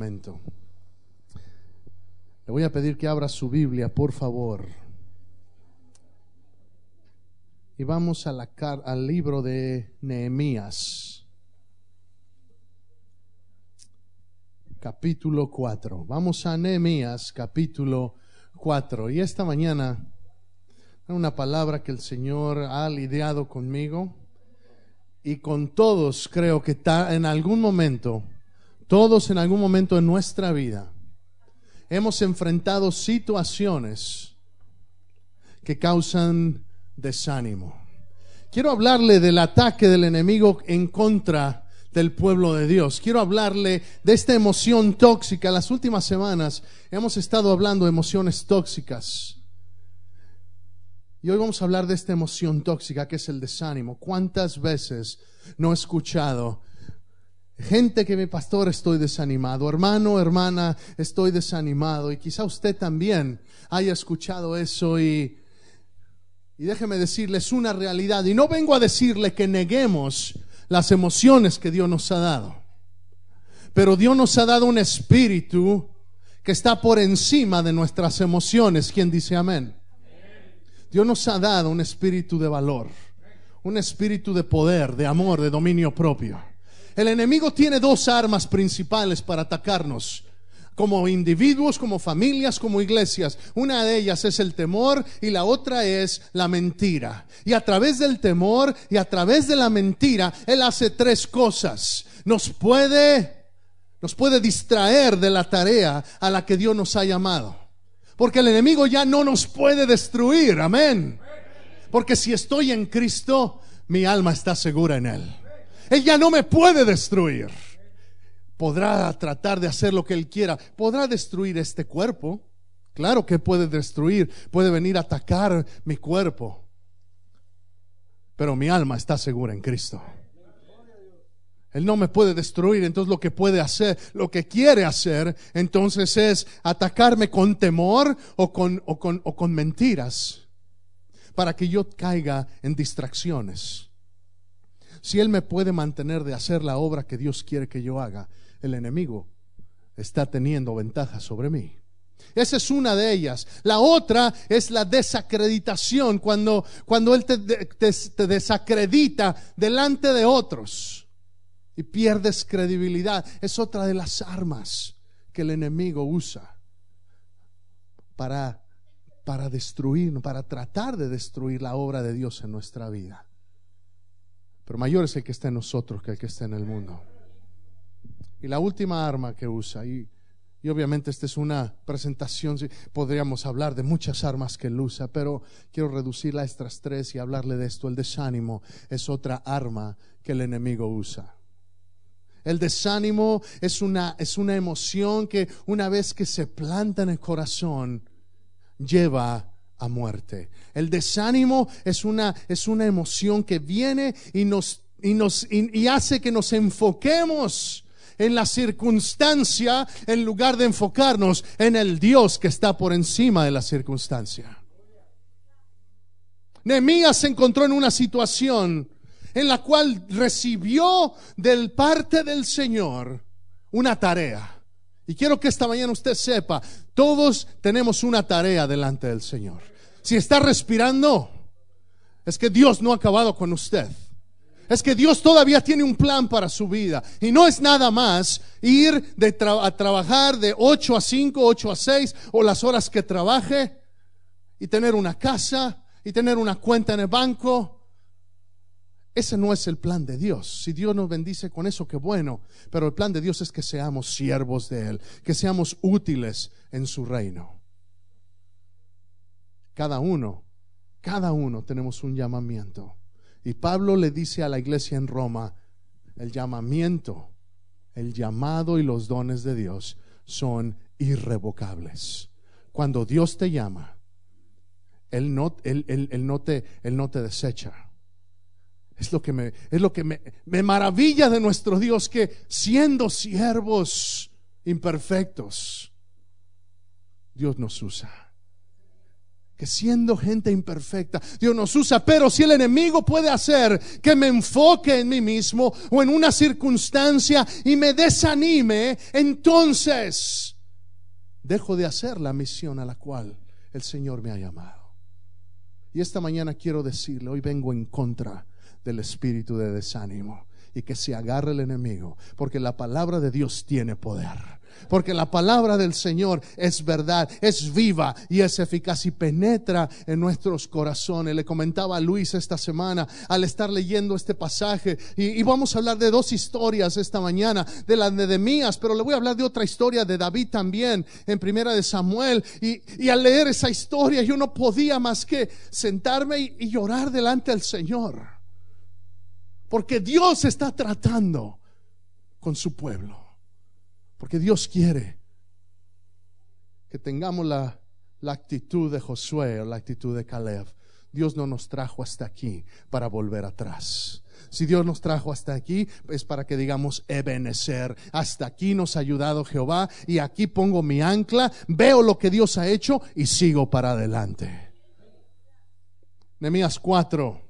Le voy a pedir que abra su Biblia, por favor. Y vamos a la al libro de Nehemías, capítulo 4. Vamos a Nehemías, capítulo 4. Y esta mañana, una palabra que el Señor ha lidiado conmigo y con todos, creo que en algún momento, todos en algún momento de nuestra vida, hemos enfrentado situaciones que causan desánimo. Quiero hablarle del ataque del enemigo en contra del pueblo de Dios. Quiero hablarle de esta emoción tóxica. Las últimas semanas hemos estado hablando de emociones tóxicas. Y hoy vamos a hablar de esta emoción tóxica que es el desánimo. ¿Cuántas veces no he escuchado gente que mi pastor estoy desanimado, hermano, hermana, estoy desanimado? Y quizá usted también haya escuchado eso y, y déjeme decirles una realidad. Y no vengo a decirle que neguemos las emociones que Dios nos ha dado. Pero Dios nos ha dado un espíritu que está por encima de nuestras emociones. ¿Quién dice amén? Dios nos ha dado un espíritu de valor, un espíritu de poder, de amor, de dominio propio. El enemigo tiene dos armas principales para atacarnos, como individuos, como familias, como iglesias. Una de ellas es el temor y la otra es la mentira. Y a través del temor y a través de la mentira, Él hace tres cosas. Nos puede, nos puede distraer de la tarea a la que Dios nos ha llamado. Porque el enemigo ya no nos puede destruir. Amén. Porque si estoy en Cristo, mi alma está segura en Él. Él ya no me puede destruir. Podrá tratar de hacer lo que Él quiera. Podrá destruir este cuerpo. Claro que puede destruir. Puede venir a atacar mi cuerpo. Pero mi alma está segura en Cristo. Él no me puede destruir, entonces lo que puede hacer, lo que quiere hacer, entonces es atacarme con temor o con, o con, o con mentiras para que yo caiga en distracciones. Si Él me puede mantener de hacer la obra que Dios quiere que yo haga, el enemigo está teniendo ventaja sobre mí. Esa es una de ellas. La otra es la desacreditación, cuando, cuando Él te, te desacredita delante de otros y pierdes credibilidad. Es otra de las armas que el enemigo usa para, para destruir, para tratar de destruir la obra de Dios en nuestra vida. Pero mayor es el que está en nosotros que el que está en el mundo. Y la última arma que usa, y, y obviamente esta es una presentación, podríamos hablar de muchas armas que él usa, pero quiero reducirla a estas tres y hablarle de esto. El desánimo es otra arma que el enemigo usa. El desánimo es una, es una emoción que una vez que se planta en el corazón, lleva a muerte. El desánimo es una, es una emoción que viene y nos, y nos y hace que nos enfoquemos en la circunstancia en lugar de enfocarnos en el Dios que está por encima de la circunstancia. Nehemías se encontró en una situación en la cual recibió del parte del Señor una tarea. Y quiero que esta mañana usted sepa, todos tenemos una tarea delante del Señor. Si está respirando, es que Dios no ha acabado con usted. Es que Dios todavía tiene un plan para su vida. Y no es nada más ir a trabajar de 8 a 5, 8 a 6 o las horas que trabaje y tener una casa y tener una cuenta en el banco ese no es el plan de Dios. Si Dios nos bendice con eso, qué bueno. Pero el plan de Dios es que seamos siervos de Él, que seamos útiles en su reino. Cada uno, cada uno tenemos un llamamiento. Y Pablo le dice a la iglesia en Roma, el llamamiento, el llamado y los dones de Dios son irrevocables. Cuando Dios te llama, Él no, no, te, él no te desecha. Es lo que me, es lo que me, me maravilla de nuestro Dios que siendo siervos imperfectos, Dios nos usa. Que siendo gente imperfecta, Dios nos usa, pero si el enemigo puede hacer que me enfoque en mí mismo o en una circunstancia y me desanime, entonces dejo de hacer la misión a la cual el Señor me ha llamado. Y esta mañana quiero decirle, hoy vengo en contra del espíritu de desánimo y que se agarre el enemigo, porque la palabra de Dios tiene poder porque la palabra del Señor es verdad, es viva y es eficaz y penetra en nuestros corazones. Le comentaba a Luis esta semana al estar leyendo este pasaje y, vamos a hablar de dos historias esta mañana, de la de Demías, pero le voy a hablar de otra historia de David también en primera de Samuel y, y al leer esa historia yo no podía más que sentarme y, y llorar delante del Señor, porque Dios está tratando con su pueblo. Porque Dios quiere que tengamos la, actitud de Josué o la actitud de Caleb. Dios no nos trajo hasta aquí para volver atrás. Si Dios nos trajo hasta aquí, es para que digamos Ebenecer. Hasta aquí nos ha ayudado Jehová y aquí pongo mi ancla, veo lo que Dios ha hecho y sigo para adelante. Nehemías 4.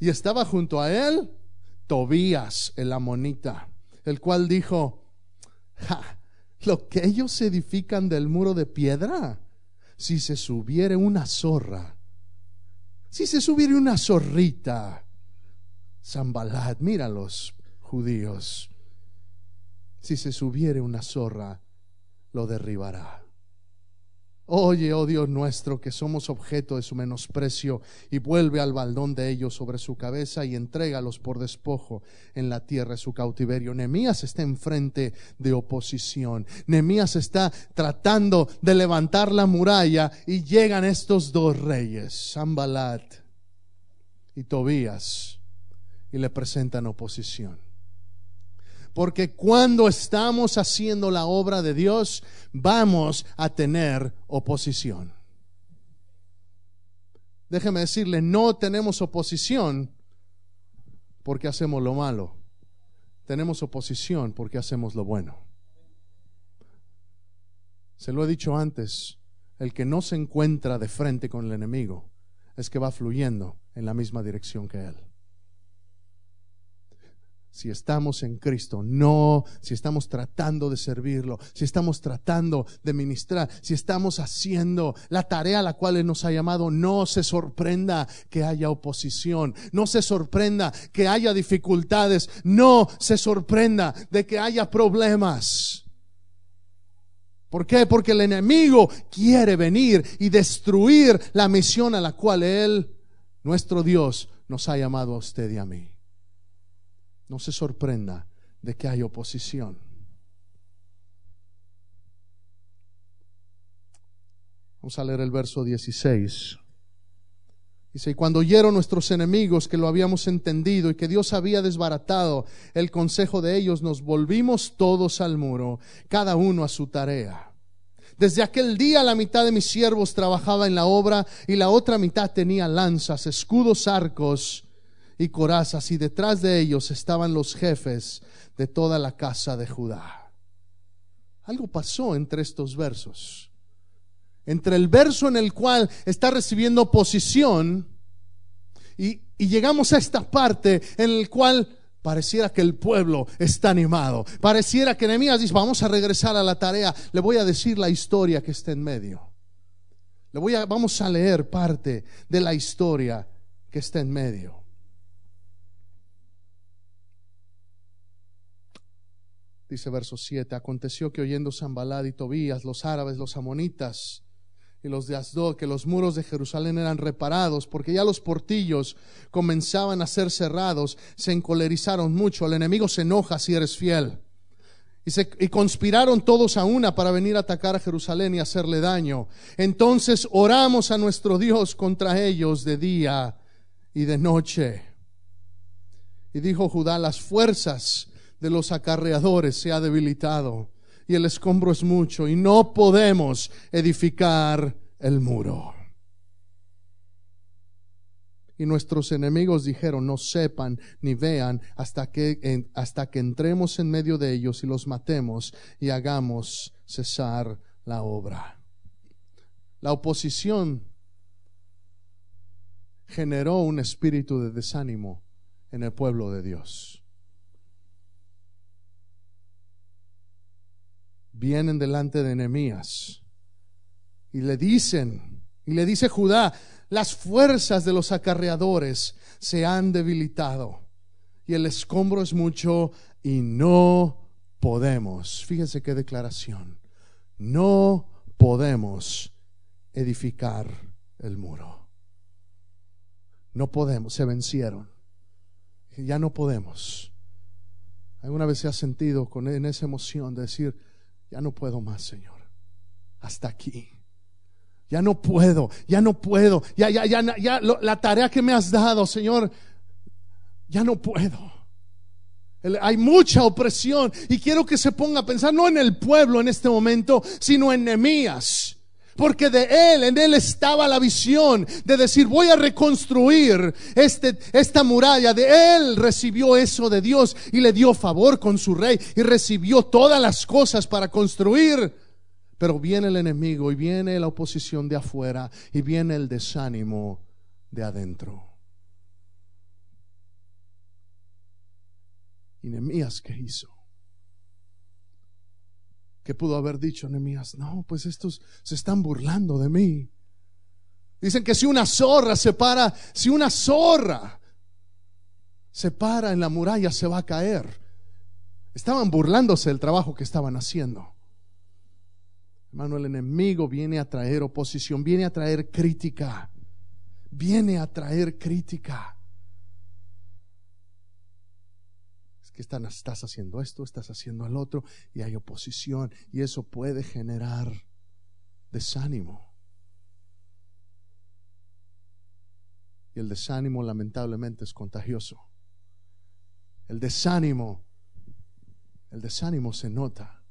Y estaba junto a él Tobías, el amonita, el cual dijo, lo que ellos edifican del muro de piedra, si se subiere una zorra, si se subiere una zorrita, Zambalat, mira los judíos, si se subiere una zorra, lo derribará. Oye, oh Dios nuestro, que somos objeto de su menosprecio, y vuelve al baldón de ellos sobre su cabeza y entrégalos por despojo en la tierra de su cautiverio. Nemías está enfrente de oposición. Nemías está tratando de levantar la muralla y llegan estos dos reyes, Sambalat y Tobías, y le presentan oposición. Porque cuando estamos haciendo la obra de Dios, vamos a tener oposición. Déjeme decirle, no tenemos oposición porque hacemos lo malo. Tenemos oposición porque hacemos lo bueno. Se lo he dicho antes, el que no se encuentra de frente con el enemigo es que va fluyendo en la misma dirección que él si estamos en Cristo, no si estamos tratando de servirlo, si estamos tratando de ministrar, si estamos haciendo la tarea a la cual Él nos ha llamado, no se sorprenda que haya oposición, no se sorprenda que haya dificultades, no se sorprenda de que haya problemas. ¿Por qué? Porque el enemigo quiere venir y destruir la misión a la cual Él, nuestro Dios, nos ha llamado a usted y a mí. No se sorprenda de que hay oposición. Vamos a leer el verso 16. Dice, y cuando oyeron nuestros enemigos que lo habíamos entendido y que Dios había desbaratado el consejo de ellos, nos volvimos todos al muro, cada uno a su tarea. Desde aquel día la mitad de mis siervos trabajaba en la obra y la otra mitad tenía lanzas, escudos, arcos y corazas, y detrás de ellos estaban los jefes de toda la casa de Judá. Algo pasó entre estos versos. Entre el verso en el cual está recibiendo oposición y, y llegamos a esta parte en el cual Pareciera que el pueblo está animado. Pareciera que Nehemías dice, vamos a regresar a la tarea. Le voy a decir la historia que está en medio. Le voy a, vamos a leer parte de la historia que está en medio. Dice verso 7, aconteció que oyendo Zambalad y Tobías, los árabes, los amonitas y los de Asdod, que los muros de Jerusalén eran reparados, porque ya los portillos comenzaban a ser cerrados, se encolerizaron mucho. El enemigo se enoja si eres fiel. Y, se, y conspiraron todos a una para venir a atacar a Jerusalén y hacerle daño. Entonces oramos a nuestro Dios contra ellos de día y de noche. Y dijo Judá, las fuerzas de los acarreadores se ha debilitado y el escombro es mucho y no podemos edificar el muro. Y nuestros enemigos dijeron, no sepan ni vean hasta que, hasta que entremos en medio de ellos y los matemos y hagamos cesar la obra. La oposición generó un espíritu de desánimo en el pueblo de Dios. Vienen delante de Nehemías y le dicen, y le dice Judá, las fuerzas de los acarreadores se han debilitado y el escombro es mucho y no podemos. Fíjense qué declaración. No podemos edificar el muro. No podemos, se vencieron. Ya no podemos. ¿Alguna vez se ha sentido con, en esa emoción de decir, ya no puedo más, Señor? Hasta aquí ya no puedo, ya no puedo, ya, ya, ya, ya la tarea que me has dado, Señor, ya no puedo. Hay mucha opresión y quiero que se ponga a pensar no en el pueblo en este momento, sino en Nehemías. Porque de él, en él estaba la visión de decir, voy a reconstruir este, esta muralla. De él recibió eso de Dios y le dio favor con su rey y recibió todas las cosas para construir. Pero viene el enemigo y viene la oposición de afuera y viene el desánimo de adentro. ¿Y Nehemías qué hizo? ¿Qué pudo haber dicho Nehemías? No, pues estos se están burlando de mí. Dicen que si una zorra se para, si una zorra se para en la muralla se va a caer. Estaban burlándose del trabajo que estaban haciendo. Hermano, el enemigo viene a traer oposición, viene a traer crítica, viene a traer crítica. Estás haciendo esto, estás haciendo el otro, y hay oposición, y eso puede generar desánimo. Y el desánimo lamentablemente es contagioso. El desánimo, el desánimo se nota.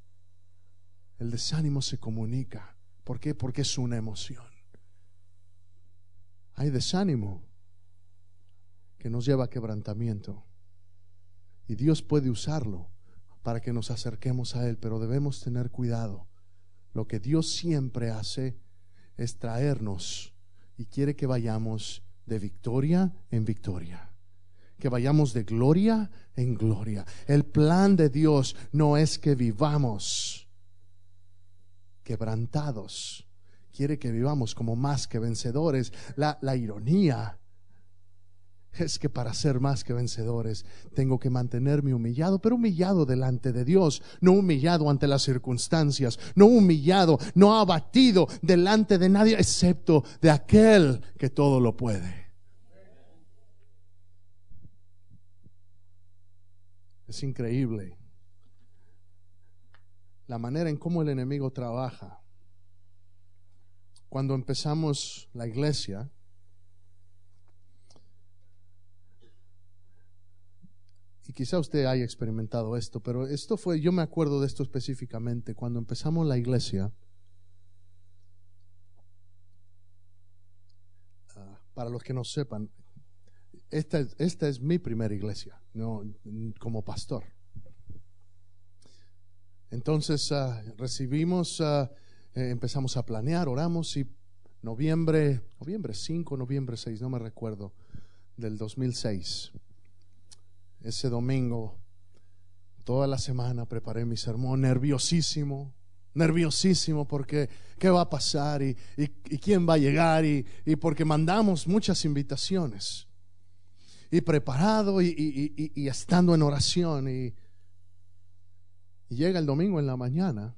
El desánimo se comunica. ¿Por qué? Porque es una emoción. Hay desánimo que nos lleva a quebrantamiento. Y Dios puede usarlo para que nos acerquemos a Él, pero debemos tener cuidado. Lo que Dios siempre hace es traernos y quiere que vayamos de victoria en victoria, que vayamos de gloria en gloria. El plan de Dios no es que vivamos quebrantados. Quiere que vivamos como más que vencedores. La, la ironía es que para ser más que vencedores tengo que mantenerme humillado, pero humillado delante de Dios, no humillado ante las circunstancias, no humillado, no abatido delante de nadie, excepto de aquel que todo lo puede. Es increíble la manera en cómo el enemigo trabaja. Cuando empezamos la iglesia, y quizá usted haya experimentado esto, pero esto fue, yo me acuerdo de esto específicamente, cuando empezamos la iglesia, ah, para los que no sepan, esta, es mi primera iglesia, no, como pastor. Entonces ah, recibimos, ah, eh, empezamos a planear, oramos y noviembre, noviembre 5, noviembre 6, no me recuerdo, del 2006. Ese domingo, toda la semana preparé mi sermón, nerviosísimo, nerviosísimo porque qué va a pasar y, quién va a llegar y, y, porque mandamos muchas invitaciones. Y preparado y estando en oración y y llega el domingo en la mañana.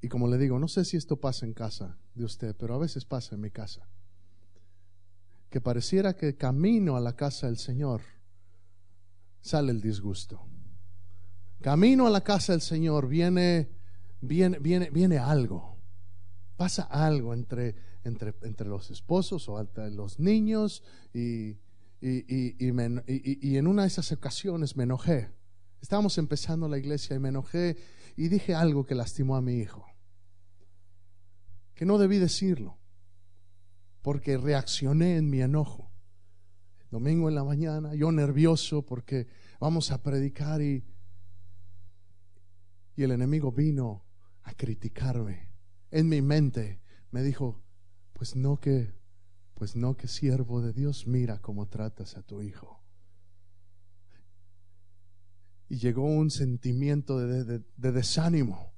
Y como le digo, no sé si esto pasa en casa de usted, pero a veces pasa en mi casa. Que pareciera que camino a la casa del Señor sale el disgusto. Camino a la casa del Señor, viene, viene, viene, viene algo. Pasa algo entre, entre, entre los esposos o entre los niños y, y, y, en una de esas ocasiones me enojé. Estábamos empezando la iglesia y me enojé y dije algo que lastimó a mi hijo. Que no debí decirlo, porque reaccioné en mi enojo. Domingo en la mañana, yo nervioso porque vamos a predicar y, y el enemigo vino a criticarme. En mi mente me dijo, pues no que pues no que siervo de Dios, mira cómo tratas a tu hijo. Y llegó un sentimiento de, desánimo.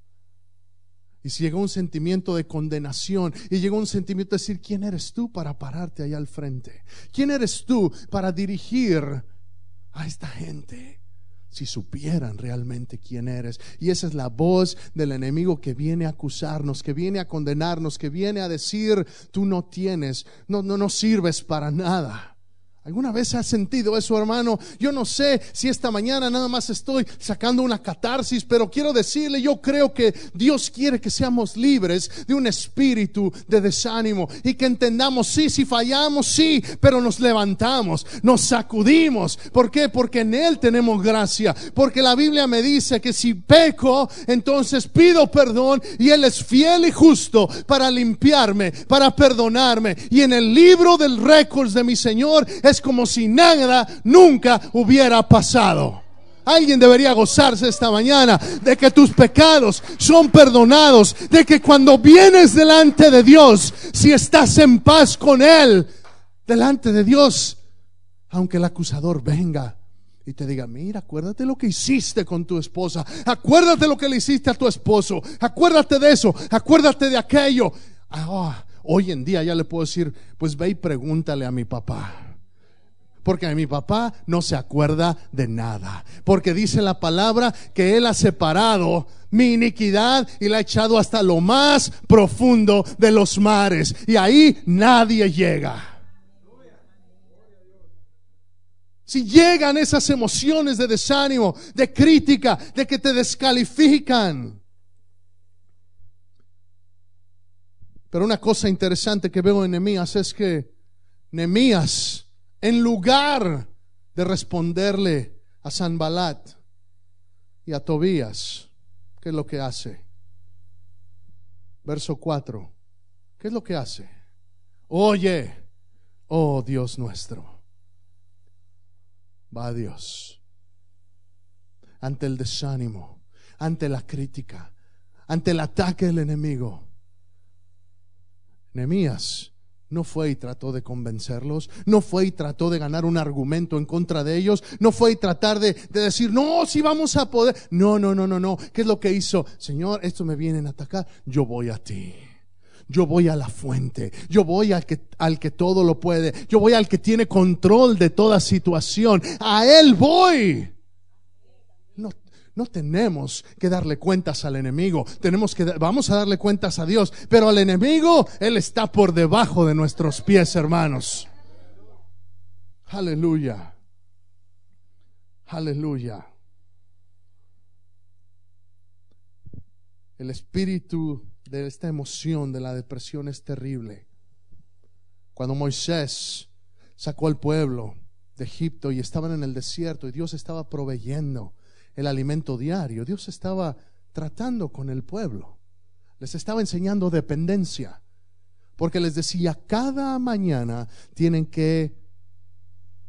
Y llegó un sentimiento de condenación. Y llegó un sentimiento de decir, ¿quién eres tú para pararte allá al frente? ¿Quién eres tú para dirigir a esta gente? si supieran realmente quién eres. Y esa es la voz del enemigo que viene a acusarnos, que viene a condenarnos, que viene a decir, tú no tienes, no, no, no sirves para nada. ¿Alguna vez has sentido eso, hermano? Yo no sé si esta mañana nada más estoy sacando una catarsis, pero quiero decirle, yo creo que Dios quiere que seamos libres de un espíritu de desánimo y que entendamos, sí, si fallamos, sí, pero nos levantamos, nos sacudimos. ¿Por qué? Porque en Él tenemos gracia. Porque la Biblia me dice que si peco, entonces pido perdón y Él es fiel y justo para limpiarme, para perdonarme. Y en el libro del récords de mi Señor como si nada nunca hubiera pasado. Alguien debería gozarse esta mañana de que tus pecados son perdonados, de que cuando vienes delante de Dios, si estás en paz con Él, delante de Dios, aunque el acusador venga y te diga, mira, acuérdate lo que hiciste con tu esposa, acuérdate lo que le hiciste a tu esposo, acuérdate de eso, acuérdate de aquello. Ah, hoy en día ya le puedo decir, pues ve y pregúntale a mi papá porque mi papá no se acuerda de nada. Porque dice la palabra que Él ha separado mi iniquidad y la ha echado hasta lo más profundo de los mares. Y ahí nadie llega. Si llegan esas emociones de desánimo, de crítica, de que te descalifican. Pero una cosa interesante que veo en Nehemías es que Nehemías en lugar de responderle a Sanbalat y a Tobías, ¿qué es lo que hace? Verso 4. ¿Qué es lo que hace? Oye, oh Dios nuestro. Va a Dios. Ante el desánimo, ante la crítica, ante el ataque del enemigo. Nemías no fue y trató de convencerlos, no fue y trató de ganar un argumento en contra de ellos, no fue y tratar de, decir, no, si vamos a poder. No, no, no, no, no. ¿Qué es lo que hizo? Señor, esto me vienen a atacar, yo voy a ti. Yo voy a la fuente, yo voy al que, al que todo lo puede, yo voy al que tiene control de toda situación, a Él voy. No, tenemos que darle cuentas al enemigo, tenemos que vamos a darle cuentas a Dios, pero al enemigo él está por debajo de nuestros pies, hermanos. Aleluya. Aleluya. El espíritu de esta emoción de la depresión es terrible. Cuando Moisés sacó al pueblo de Egipto y estaban en el desierto y Dios estaba proveyendo el alimento diario. Dios estaba tratando con el pueblo. Les estaba enseñando dependencia. Porque les decía, cada mañana tienen que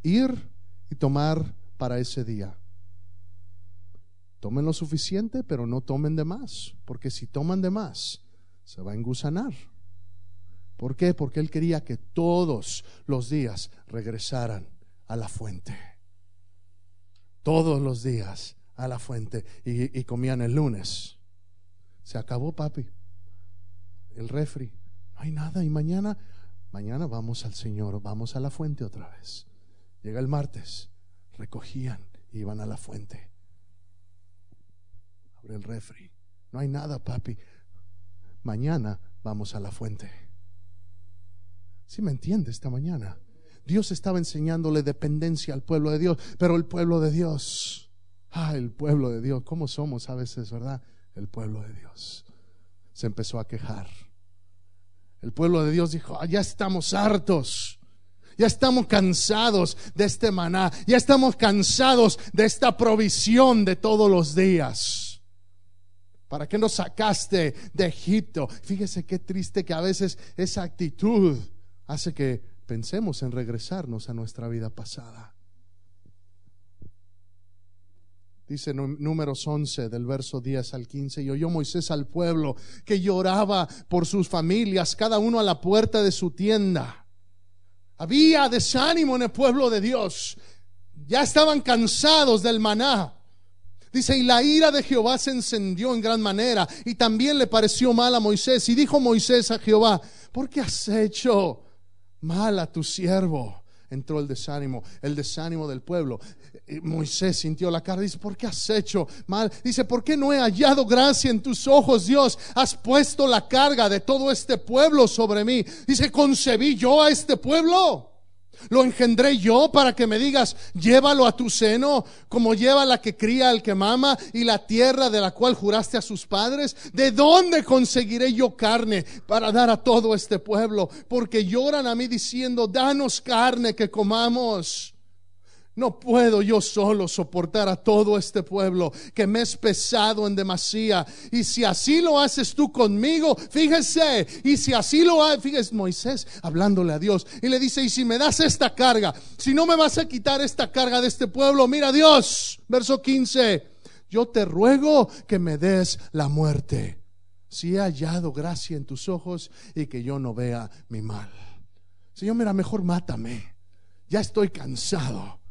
ir y tomar para ese día. Tomen lo suficiente, pero no tomen de más. Porque si toman de más, se va a engusanar. ¿Por qué? Porque Él quería que todos los días regresaran a la fuente. Todos los días a la fuente y, comían el lunes. Se acabó, papi. El refri. No hay nada. Y mañana, mañana vamos al Señor, vamos a la fuente otra vez. Llega el martes, recogían, iban a la fuente. Abre el refri. No hay nada, papi. Mañana vamos a la fuente. Si me entiende esta mañana? Dios estaba enseñándole dependencia al pueblo de Dios, pero el pueblo de Dios Ah, el pueblo de Dios, ¿cómo somos a veces, verdad? El pueblo de Dios se empezó a quejar. El pueblo de Dios dijo, ah, ya estamos hartos. Ya estamos cansados de este maná. Ya estamos cansados de esta provisión de todos los días. ¿Para qué nos sacaste de Egipto? Fíjese qué triste que a veces esa actitud hace que pensemos en regresarnos a nuestra vida pasada. Dice números 11 del verso 10 al 15, y oyó Moisés al pueblo que lloraba por sus familias, cada uno a la puerta de su tienda. Había desánimo en el pueblo de Dios. Ya estaban cansados del maná. Dice, y la ira de Jehová se encendió en gran manera, y también le pareció mal a Moisés. Y dijo Moisés a Jehová, ¿por qué has hecho mal a tu siervo? Entró el desánimo, el desánimo del pueblo. Moisés sintió la cara, dice, ¿por qué has hecho mal? Dice, ¿por qué no he hallado gracia en tus ojos, Dios? Has puesto la carga de todo este pueblo sobre mí. Dice, ¿concebí yo a este pueblo? Lo engendré yo para que me digas, llévalo a tu seno, como lleva la que cría al que mama y la tierra de la cual juraste a sus padres. ¿De dónde conseguiré yo carne para dar a todo este pueblo? Porque lloran a mí diciendo, danos carne que comamos. No puedo yo solo soportar a todo este pueblo que me es pesado en demasía. Y si así lo haces tú conmigo, fíjese, y si así lo hace, fíjese Moisés hablándole a Dios y le dice, y si me das esta carga, si no me vas a quitar esta carga de este pueblo, mira Dios, verso 15, yo te ruego que me des la muerte. Si he hallado gracia en tus ojos y que yo no vea mi mal. Señor, mira, mejor mátame. Ya estoy cansado.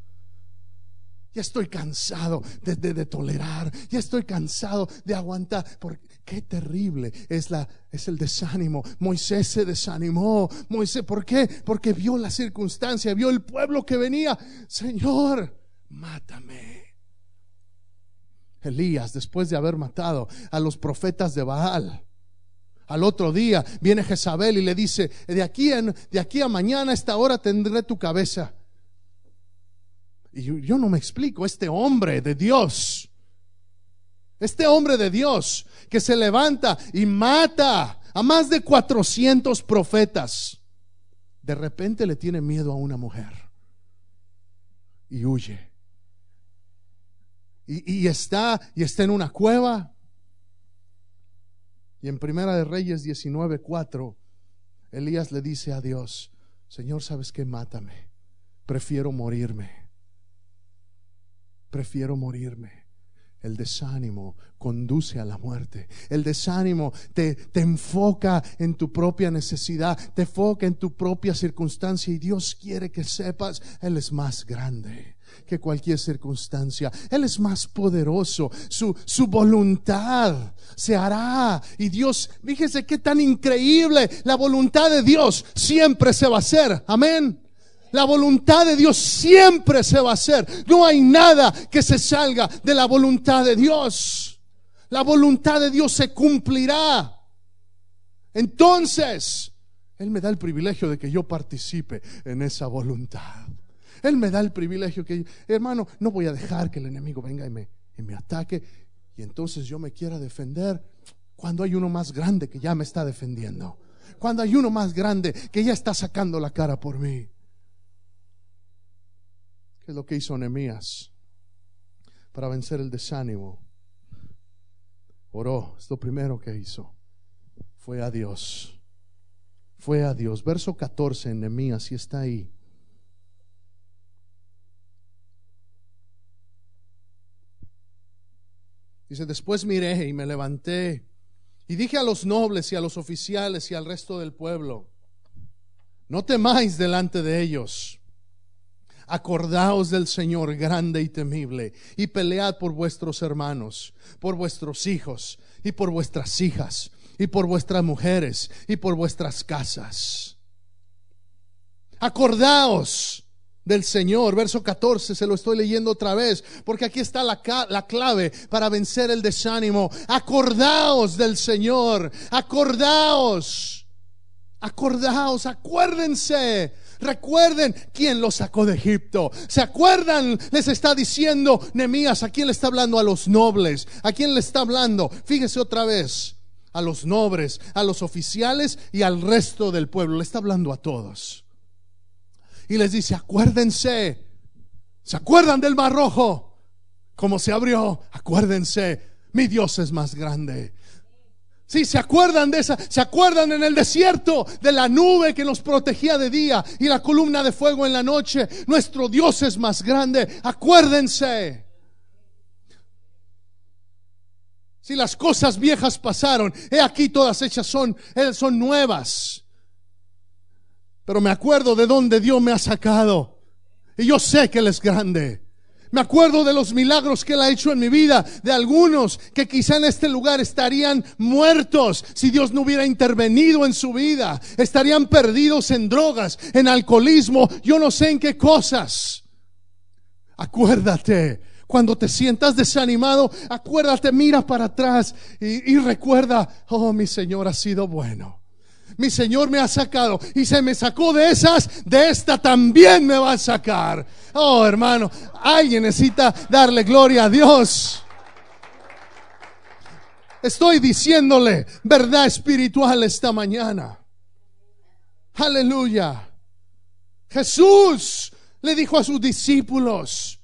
Ya estoy cansado de, tolerar. Ya estoy cansado de aguantar. Porque qué terrible es, la, es el desánimo. Moisés se desanimó. Moisés, ¿por qué? Porque vio la circunstancia, vio el pueblo que venía. Señor, mátame. Elías, después de haber matado a los profetas de Baal, al otro día viene Jezabel y le dice, de aquí, en, de aquí a mañana, a esta hora tendré tu cabeza. Y yo, no me explico, este hombre de Dios, este hombre de Dios que se levanta y mata a más de 400 profetas, de repente le tiene miedo a una mujer y huye. Y, está, y está en una cueva. Y en Primera de Reyes 19:4, Elías le dice a Dios: Señor, ¿sabes qué? Mátame. Prefiero morirme prefiero morirme. El desánimo conduce a la muerte. El desánimo te, te, enfoca en tu propia necesidad, te enfoca en tu propia circunstancia y Dios quiere que sepas, Él es más grande que cualquier circunstancia. Él es más poderoso. Su, su voluntad se hará. Y Dios, fíjese qué tan increíble. La voluntad de Dios siempre se va a hacer. Amén. La voluntad de Dios siempre se va a hacer. No hay nada que se salga de la voluntad de Dios. La voluntad de Dios se cumplirá. Entonces, Él me da el privilegio de que yo participe en esa voluntad. Él me da el privilegio que, hermano, no voy a dejar que el enemigo venga y me, y me ataque y entonces yo me quiera defender cuando hay uno más grande que ya me está defendiendo. Cuando hay uno más grande que ya está sacando la cara por mí. ¿Qué es lo que hizo Nehemías para vencer el desánimo? Oró, es lo primero que hizo. Fue a Dios. Fue a Dios. Verso 14 en Nehemías, y está ahí. Dice, después miré y me levanté y dije a los nobles y a los oficiales y al resto del pueblo, no temáis delante de ellos Acordaos del Señor grande y temible y pelead por vuestros hermanos, por vuestros hijos y por vuestras hijas y por vuestras mujeres y por vuestras casas. Acordaos del Señor. Verso 14, se lo estoy leyendo otra vez, porque aquí está la, la, clave para vencer el desánimo. Acordaos del Señor, acordaos, acordaos, acuérdense Recuerden quién los sacó de Egipto. ¿Se acuerdan? Les está diciendo Nemías, ¿a quién le está hablando? A los nobles. ¿A quién le está hablando? Fíjese otra vez. A los nobles, a los oficiales y al resto del pueblo. Le está hablando a todos. Y les dice, acuérdense. ¿Se acuerdan del mar rojo? ¿Cómo se abrió? Acuérdense. Mi Dios es más grande. Sí, se acuerdan de esa, se acuerdan en el desierto de la nube que nos protegía de día y la columna de fuego en la noche. Nuestro Dios es más grande. Acuérdense. Si las cosas viejas pasaron, he aquí todas hechas son, eh, son nuevas. Pero me acuerdo de dónde Dios me ha sacado. Y yo sé que Él es grande. Me acuerdo de los milagros que Él ha hecho en mi vida, de algunos que quizá en este lugar estarían muertos si Dios no hubiera intervenido en su vida. Estarían perdidos en drogas, en alcoholismo, yo no sé en qué cosas. Acuérdate, cuando te sientas desanimado, acuérdate, mira para atrás y, y recuerda, oh, mi Señor ha sido bueno mi Señor me ha sacado y se me sacó de esas, de esta también me va a sacar. Oh, hermano, alguien necesita darle gloria a Dios. Estoy diciéndole verdad espiritual esta mañana. Aleluya. Jesús le dijo a sus discípulos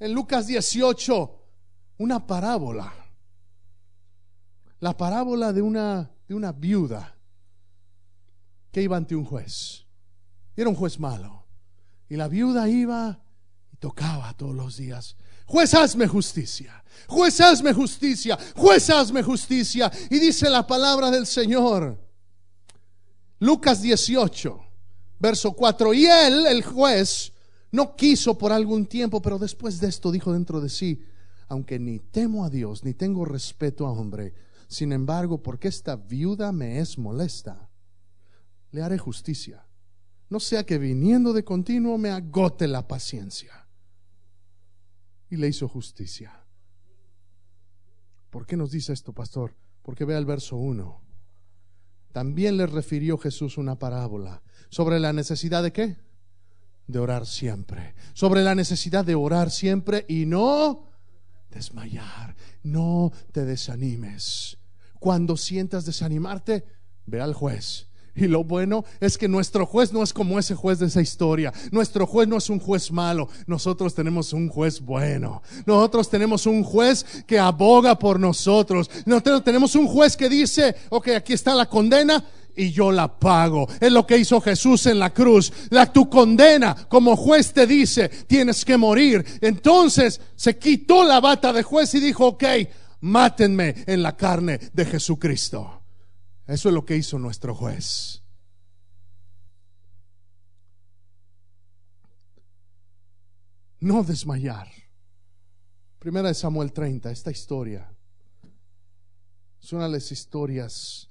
en Lucas 18 una parábola. La parábola de una, de una viuda que iba ante un juez. Era un juez malo. Y la viuda iba y tocaba todos los días. Juez, hazme justicia. Juez, hazme justicia. Juez, hazme justicia. Y dice la palabra del Señor. Lucas 18, verso 4. Y él, el juez, no quiso por algún tiempo, pero después de esto dijo dentro de sí, aunque ni temo a Dios, ni tengo respeto a hombre, sin embargo, porque esta viuda me es molesta, le haré justicia. No sea que viniendo de continuo me agote la paciencia. Y le hizo justicia. ¿Por qué nos dice esto, pastor? Porque vea el verso 1. También le refirió Jesús una parábola sobre la necesidad de qué? De orar siempre. Sobre la necesidad de orar siempre y no desmayar. No te desanimes. Cuando sientas desanimarte, ve al juez y lo bueno es que nuestro juez no es como ese juez de esa historia. Nuestro juez no es un juez malo. Nosotros tenemos un juez bueno. Nosotros tenemos un juez que aboga por nosotros. Nosotros tenemos un juez que dice, ok, aquí está la condena y yo la pago. Es lo que hizo Jesús en la cruz. La tu condena, como juez te dice, tienes que morir. Entonces se quitó la bata de juez y dijo, ok, mátenme en la carne de Jesucristo. Eso es lo que hizo nuestro juez. No desmayar. Primera de Samuel 30, esta historia es una de las historias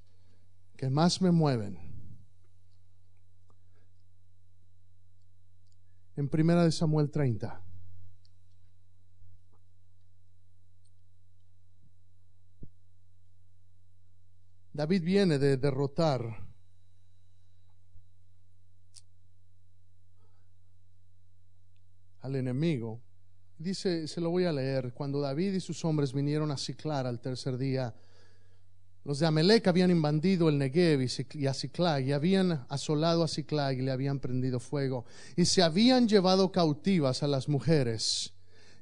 que más me mueven. En Primera de Samuel 30. David viene de derrotar al enemigo. Dice, se lo voy a leer, cuando David y sus hombres vinieron a Ciclar al tercer día, los de Amelec habían invadido el Negev y a Ciclag y habían asolado a Ciclag y le habían prendido fuego y se habían llevado cautivas a las mujeres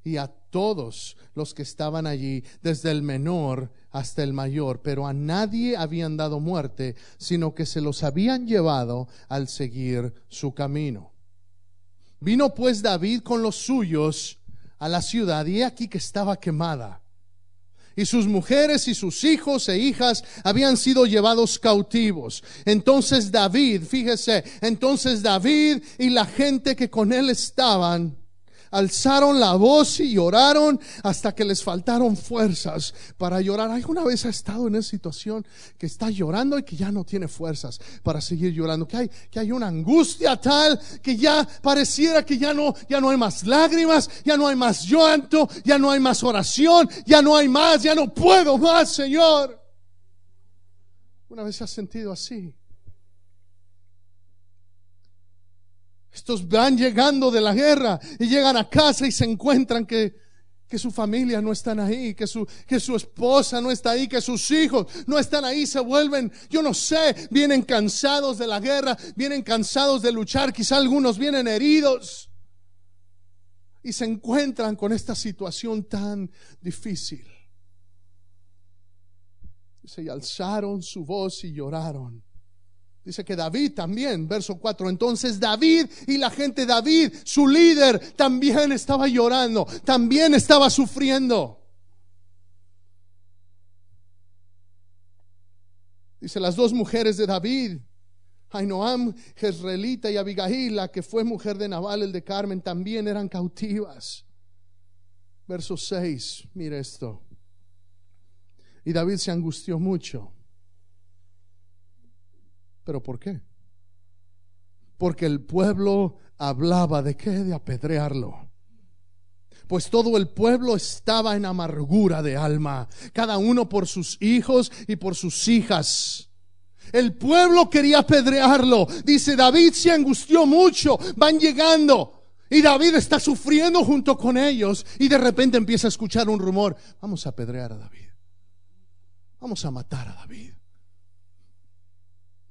y a todos los que estaban allí, desde el menor hasta el mayor, pero a nadie habían dado muerte, sino que se los habían llevado al seguir su camino. Vino pues David con los suyos a la ciudad y aquí que estaba quemada. Y sus mujeres y sus hijos e hijas habían sido llevados cautivos. Entonces David, fíjese, entonces David y la gente que con él estaban, alzaron la voz y lloraron hasta que les faltaron fuerzas para llorar. ¿Alguna vez ha estado en esa situación que está llorando y que ya no tiene fuerzas para seguir llorando? Que hay, que hay una angustia tal que ya pareciera que ya no, ya no hay más lágrimas, ya no hay más llanto, ya no hay más oración, ya no hay más, ya no puedo más, Señor. ¿Una vez se ha sentido así? Estos van llegando de la guerra y llegan a casa y se encuentran que, que su familia no están ahí, que su, que su esposa no está ahí, que sus hijos no están ahí, se vuelven, yo no sé, vienen cansados de la guerra, vienen cansados de luchar, quizá algunos vienen heridos y se encuentran con esta situación tan difícil. Se alzaron su voz y lloraron. Dice que David también, verso 4. Entonces David y la gente David, su líder, también estaba llorando, también estaba sufriendo. Dice las dos mujeres de David, Ainoam, Jezreelita y Abigail, la que fue mujer de Nabal, el de Carmen, también eran cautivas. Verso 6, mire esto. Y David se angustió mucho. ¿Pero por qué? Porque el pueblo hablaba de qué? De apedrearlo. Pues todo el pueblo estaba en amargura de alma, cada uno por sus hijos y por sus hijas. El pueblo quería apedrearlo. Dice, David se angustió mucho, van llegando. Y David está sufriendo junto con ellos. Y de repente empieza a escuchar un rumor. Vamos a apedrear a David. Vamos a matar a David.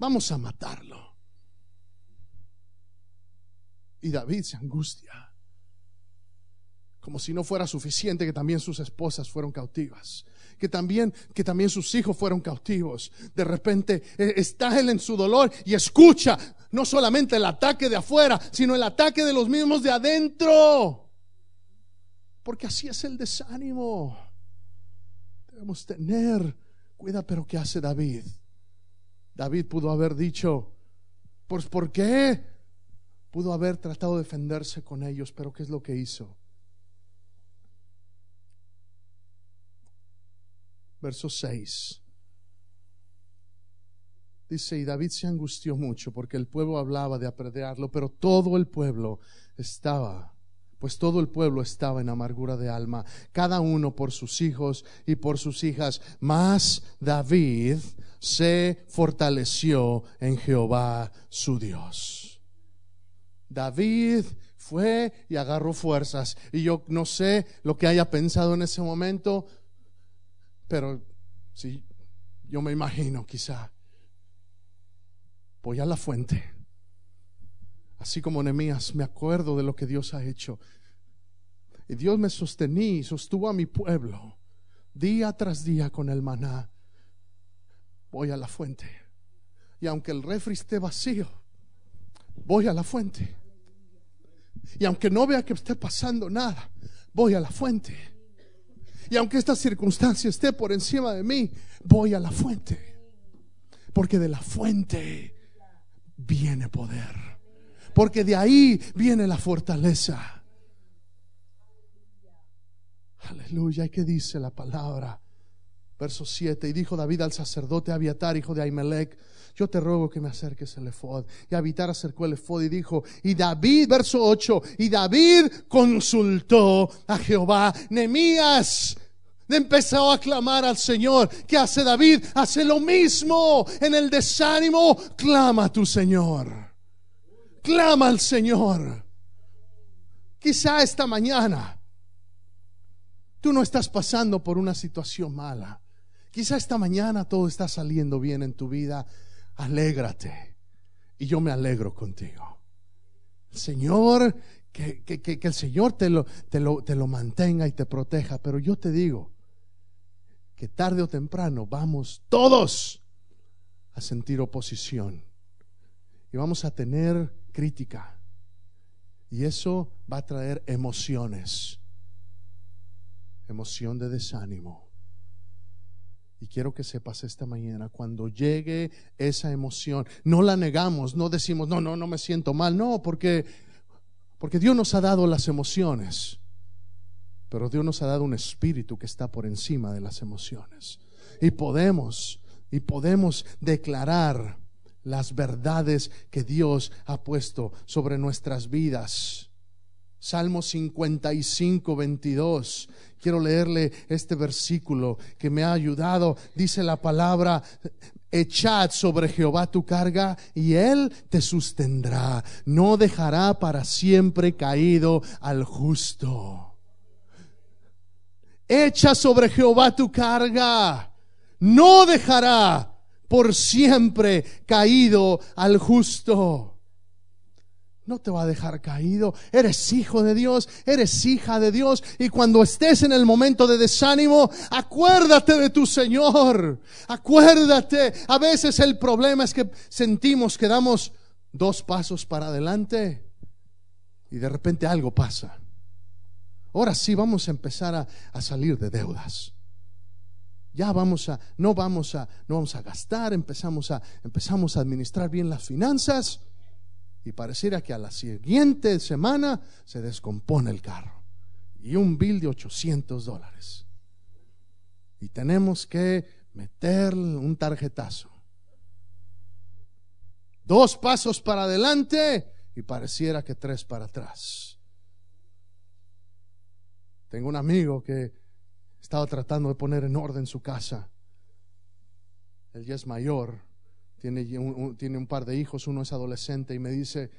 Vamos a matarlo. Y David se angustia. Como si no fuera suficiente que también sus esposas fueron cautivas que también, que también sus hijos fueron cautivos. De repente eh, está él en su dolor y escucha no solamente el ataque de afuera, sino el ataque de los mismos de adentro. Porque así es el desánimo. Debemos tener, cuida, pero ¿qué hace David? David pudo haber dicho, pues ¿por qué? Pudo haber tratado de defenderse con ellos, pero ¿qué es lo que hizo? verso 6. Dice, y David se angustió mucho porque el pueblo hablaba de apedrearlo, pero todo el pueblo estaba, pues todo el pueblo estaba en amargura de alma, cada uno por sus hijos y por sus hijas. Mas David se fortaleció en Jehová su Dios. David fue y agarró fuerzas. Y yo no sé lo que haya pensado en ese momento, pero si yo me imagino quizá, voy a la fuente. Así como Nehemías, me acuerdo de lo que Dios ha hecho. Y Dios me sostení, sostuvo a mi pueblo día tras día con el maná. Voy a la fuente. Y aunque el refri esté vacío, voy a la fuente. Y aunque no vea que esté pasando nada, voy a la fuente. Y aunque esta circunstancia esté por encima de mí, voy a la fuente. Porque de la fuente viene poder. Porque de ahí viene la fortaleza. Aleluya. ¿Y qué dice la palabra? Verso 7. Y dijo David al sacerdote Abiatar, hijo de Ahimelech, yo te ruego que me acerques el efod. Y Abiatar acercó el efod y dijo, y David, verso 8, y David consultó a Jehová. Nemías empezó a clamar al Señor. ¿Qué hace David? Hace lo mismo. En el desánimo, clama a tu Señor. Clama al Señor. Quizá esta mañana tú no estás pasando por una situación mala. Quizá esta mañana todo está saliendo bien en tu vida. Alégrate. Y yo me alegro contigo. Señor, que, el Señor te lo mantenga y te proteja. Pero yo te digo que tarde o temprano vamos todos a sentir oposición. Y vamos a tener crítica. Y eso va a traer emociones. Emoción de desánimo y quiero que sepas esta mañana, cuando llegue esa emoción, no la negamos, no decimos, no, no, no me siento mal, no, porque, porque Dios nos ha dado las emociones, pero Dios nos ha dado un espíritu que está por encima de las emociones. Y podemos, y podemos declarar las verdades que Dios ha puesto sobre nuestras vidas. Salmo 55, 22. Quiero leerle este versículo que me ha ayudado. Dice la palabra, Echad sobre Jehová tu carga y él te sustendrá. No dejará para siempre caído al justo. Echa sobre Jehová tu carga. No dejará por siempre caído al justo no te va a dejar caído. Eres hijo de Dios, eres hija de Dios. Y cuando estés en el momento de desánimo, acuérdate de tu Señor. Acuérdate. A veces el problema es que sentimos que damos dos pasos para adelante y de repente algo pasa. Ahora sí vamos a empezar a, a salir de deudas. Ya vamos a, no vamos a, no vamos a gastar, empezamos a, empezamos a administrar bien las finanzas y pareciera que a la siguiente semana se descompone el carro y un bill de 800 dólares. Y tenemos que meter un tarjetazo. Dos pasos para adelante y pareciera que tres para atrás. Tengo un amigo que estaba tratando de poner en orden su casa. Él ya es mayor tiene un, tiene un par de hijos, uno es adolescente y me dice,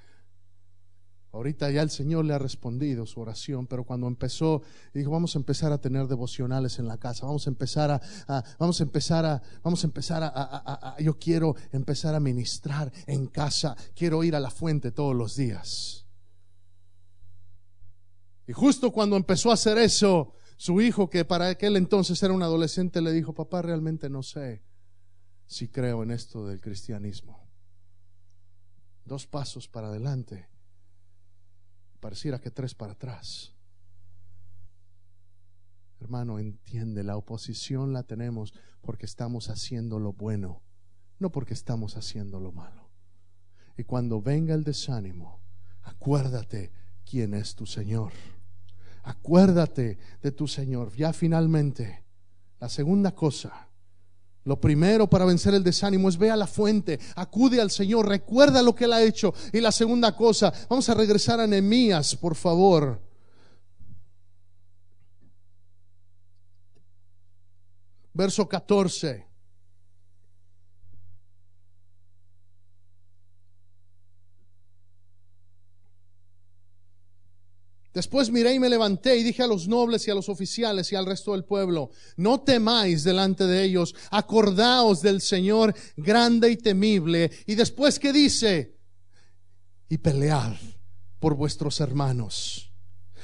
ahorita ya el Señor le ha respondido su oración, pero cuando empezó, dijo, vamos a empezar a tener devocionales en la casa, vamos a empezar a, vamos a empezar a, vamos a empezar a, yo quiero empezar a ministrar en casa, quiero ir a la fuente todos los días. Y justo cuando empezó a hacer eso, su hijo, que para aquel entonces era un adolescente, le dijo, papá, realmente no sé si creo en esto del cristianismo. Dos pasos para adelante, pareciera que tres para atrás. Hermano, entiende, la oposición la tenemos porque estamos haciendo lo bueno, no porque estamos haciendo lo malo. Y cuando venga el desánimo, acuérdate quién es tu Señor. Acuérdate de tu Señor. Ya finalmente, la segunda cosa lo primero para vencer el desánimo es ve a la fuente, acude al Señor, recuerda lo que Él ha hecho. Y la segunda cosa, vamos a regresar a Nehemías, por favor. Verso 14. Después miré y me levanté y dije a los nobles y a los oficiales y al resto del pueblo, no temáis delante de ellos, acordaos del Señor grande y temible. Y después que dice, y pelead por vuestros hermanos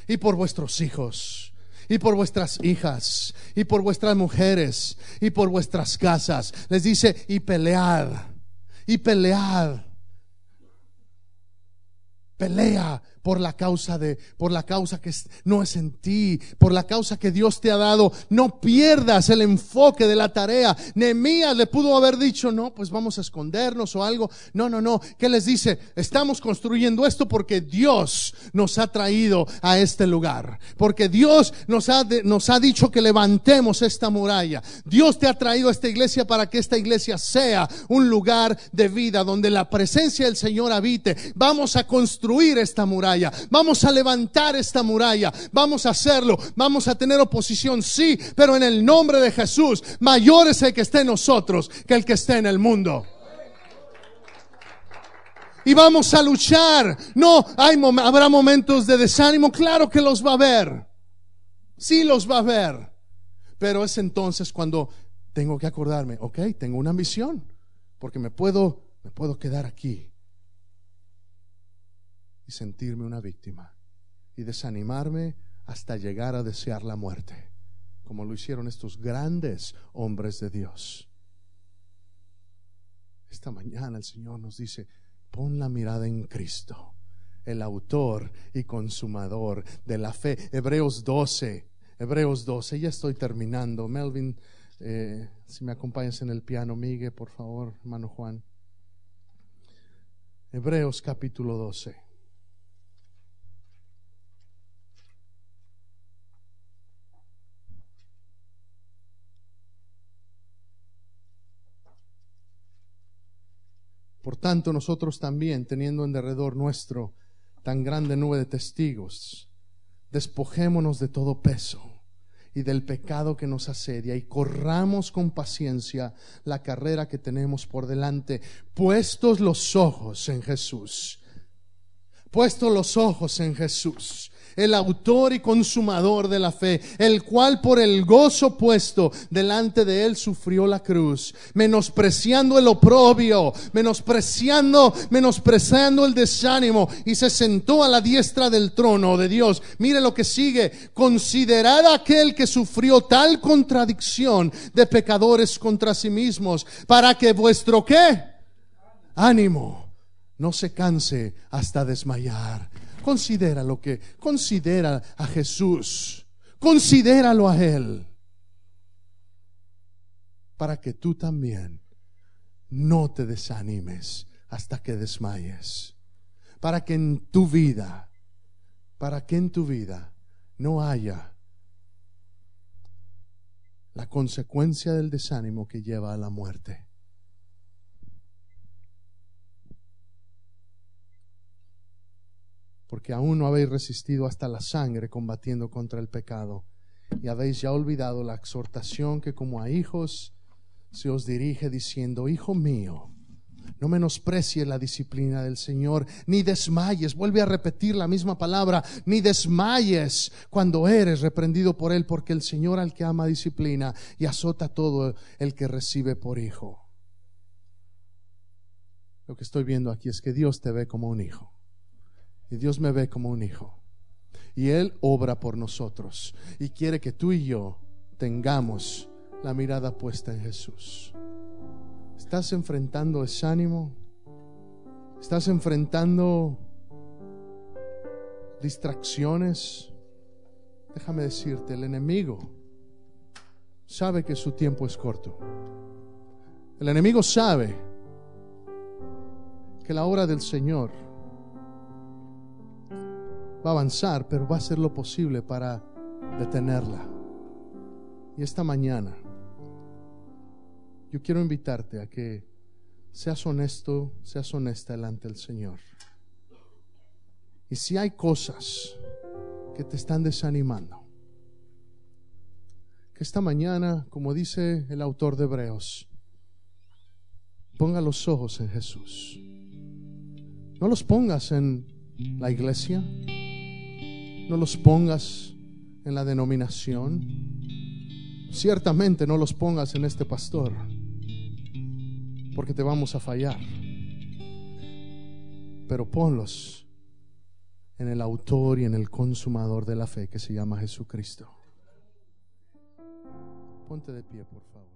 y por vuestros hijos y por vuestras hijas y por vuestras mujeres y por vuestras casas. Les dice, y pelead, y pelead. Pelea por la causa de, por la causa que no es en ti, por la causa que Dios te ha dado. No pierdas el enfoque de la tarea. Nehemías le pudo haber dicho, no, pues vamos a escondernos o algo. No, no, no. ¿Qué les dice? Estamos construyendo esto porque Dios nos ha traído a este lugar. Porque Dios nos ha, nos ha dicho que levantemos esta muralla. Dios te ha traído a esta iglesia para que esta iglesia sea un lugar de vida donde la presencia del Señor habite. Vamos a construir esta muralla Vamos a levantar esta muralla. Vamos a hacerlo. Vamos a tener oposición, sí, pero en el nombre de Jesús, mayor es el que esté en nosotros que el que esté en el mundo. Y vamos a luchar. No, hay, habrá momentos de desánimo. Claro que los va a haber. Sí los va a haber. Pero es entonces cuando tengo que acordarme, ok, tengo una ambición. Porque me puedo, me puedo quedar aquí sentirme una víctima y desanimarme hasta llegar a desear la muerte, como lo hicieron estos grandes hombres de Dios. Esta mañana el Señor nos dice, pon la mirada en Cristo, el autor y consumador de la fe. Hebreos 12, Hebreos 12, ya estoy terminando. Melvin, eh, si me acompañas en el piano, Miguel, por favor, hermano Juan. Hebreos capítulo 12. Por tanto, nosotros también, teniendo en derredor nuestro tan grande nube de testigos, despojémonos de todo peso y del pecado que nos asedia y corramos con paciencia la carrera que tenemos por delante, puestos los ojos en Jesús. Puestos los ojos en Jesús el autor y consumador de la fe, el cual por el gozo puesto delante de él sufrió la cruz, menospreciando el oprobio, menospreciando, menospreciando el desánimo y se sentó a la diestra del trono de Dios. Mire lo que sigue, considerad aquel que sufrió tal contradicción de pecadores contra sí mismos, para que vuestro qué? Ánimo no se canse hasta desmayar. Considera lo que, considera a Jesús, considéralo a Él, para que tú también no te desanimes hasta que desmayes, para que en tu vida, para que en tu vida no haya la consecuencia del desánimo que lleva a la muerte. Porque aún no habéis resistido hasta la sangre combatiendo contra el pecado, y habéis ya olvidado la exhortación que como a hijos se os dirige diciendo, Hijo mío, no menosprecies la disciplina del Señor, ni desmayes, vuelve a repetir la misma palabra, ni desmayes cuando eres reprendido por Él, porque el Señor al que ama disciplina y azota todo el que recibe por hijo. Lo que estoy viendo aquí es que Dios te ve como un hijo. Y Dios me ve como un hijo. Y Él obra por nosotros. Y quiere que tú y yo tengamos la mirada puesta en Jesús. ¿Estás enfrentando desánimo? ¿Estás enfrentando distracciones? Déjame decirte, el enemigo sabe que su tiempo es corto. El enemigo sabe que la obra del Señor va a avanzar, pero va a hacer lo posible para detenerla. Y esta mañana yo quiero invitarte a que seas honesto, seas honesta delante del Señor. Y si hay cosas que te están desanimando, que esta mañana, como dice el autor de Hebreos, ponga los ojos en Jesús. No los pongas en la iglesia, no los pongas en la denominación. Ciertamente no los pongas en este pastor, porque te vamos a fallar. Pero ponlos en el autor y en el consumador de la fe que se llama Jesucristo. Ponte de pie, por favor.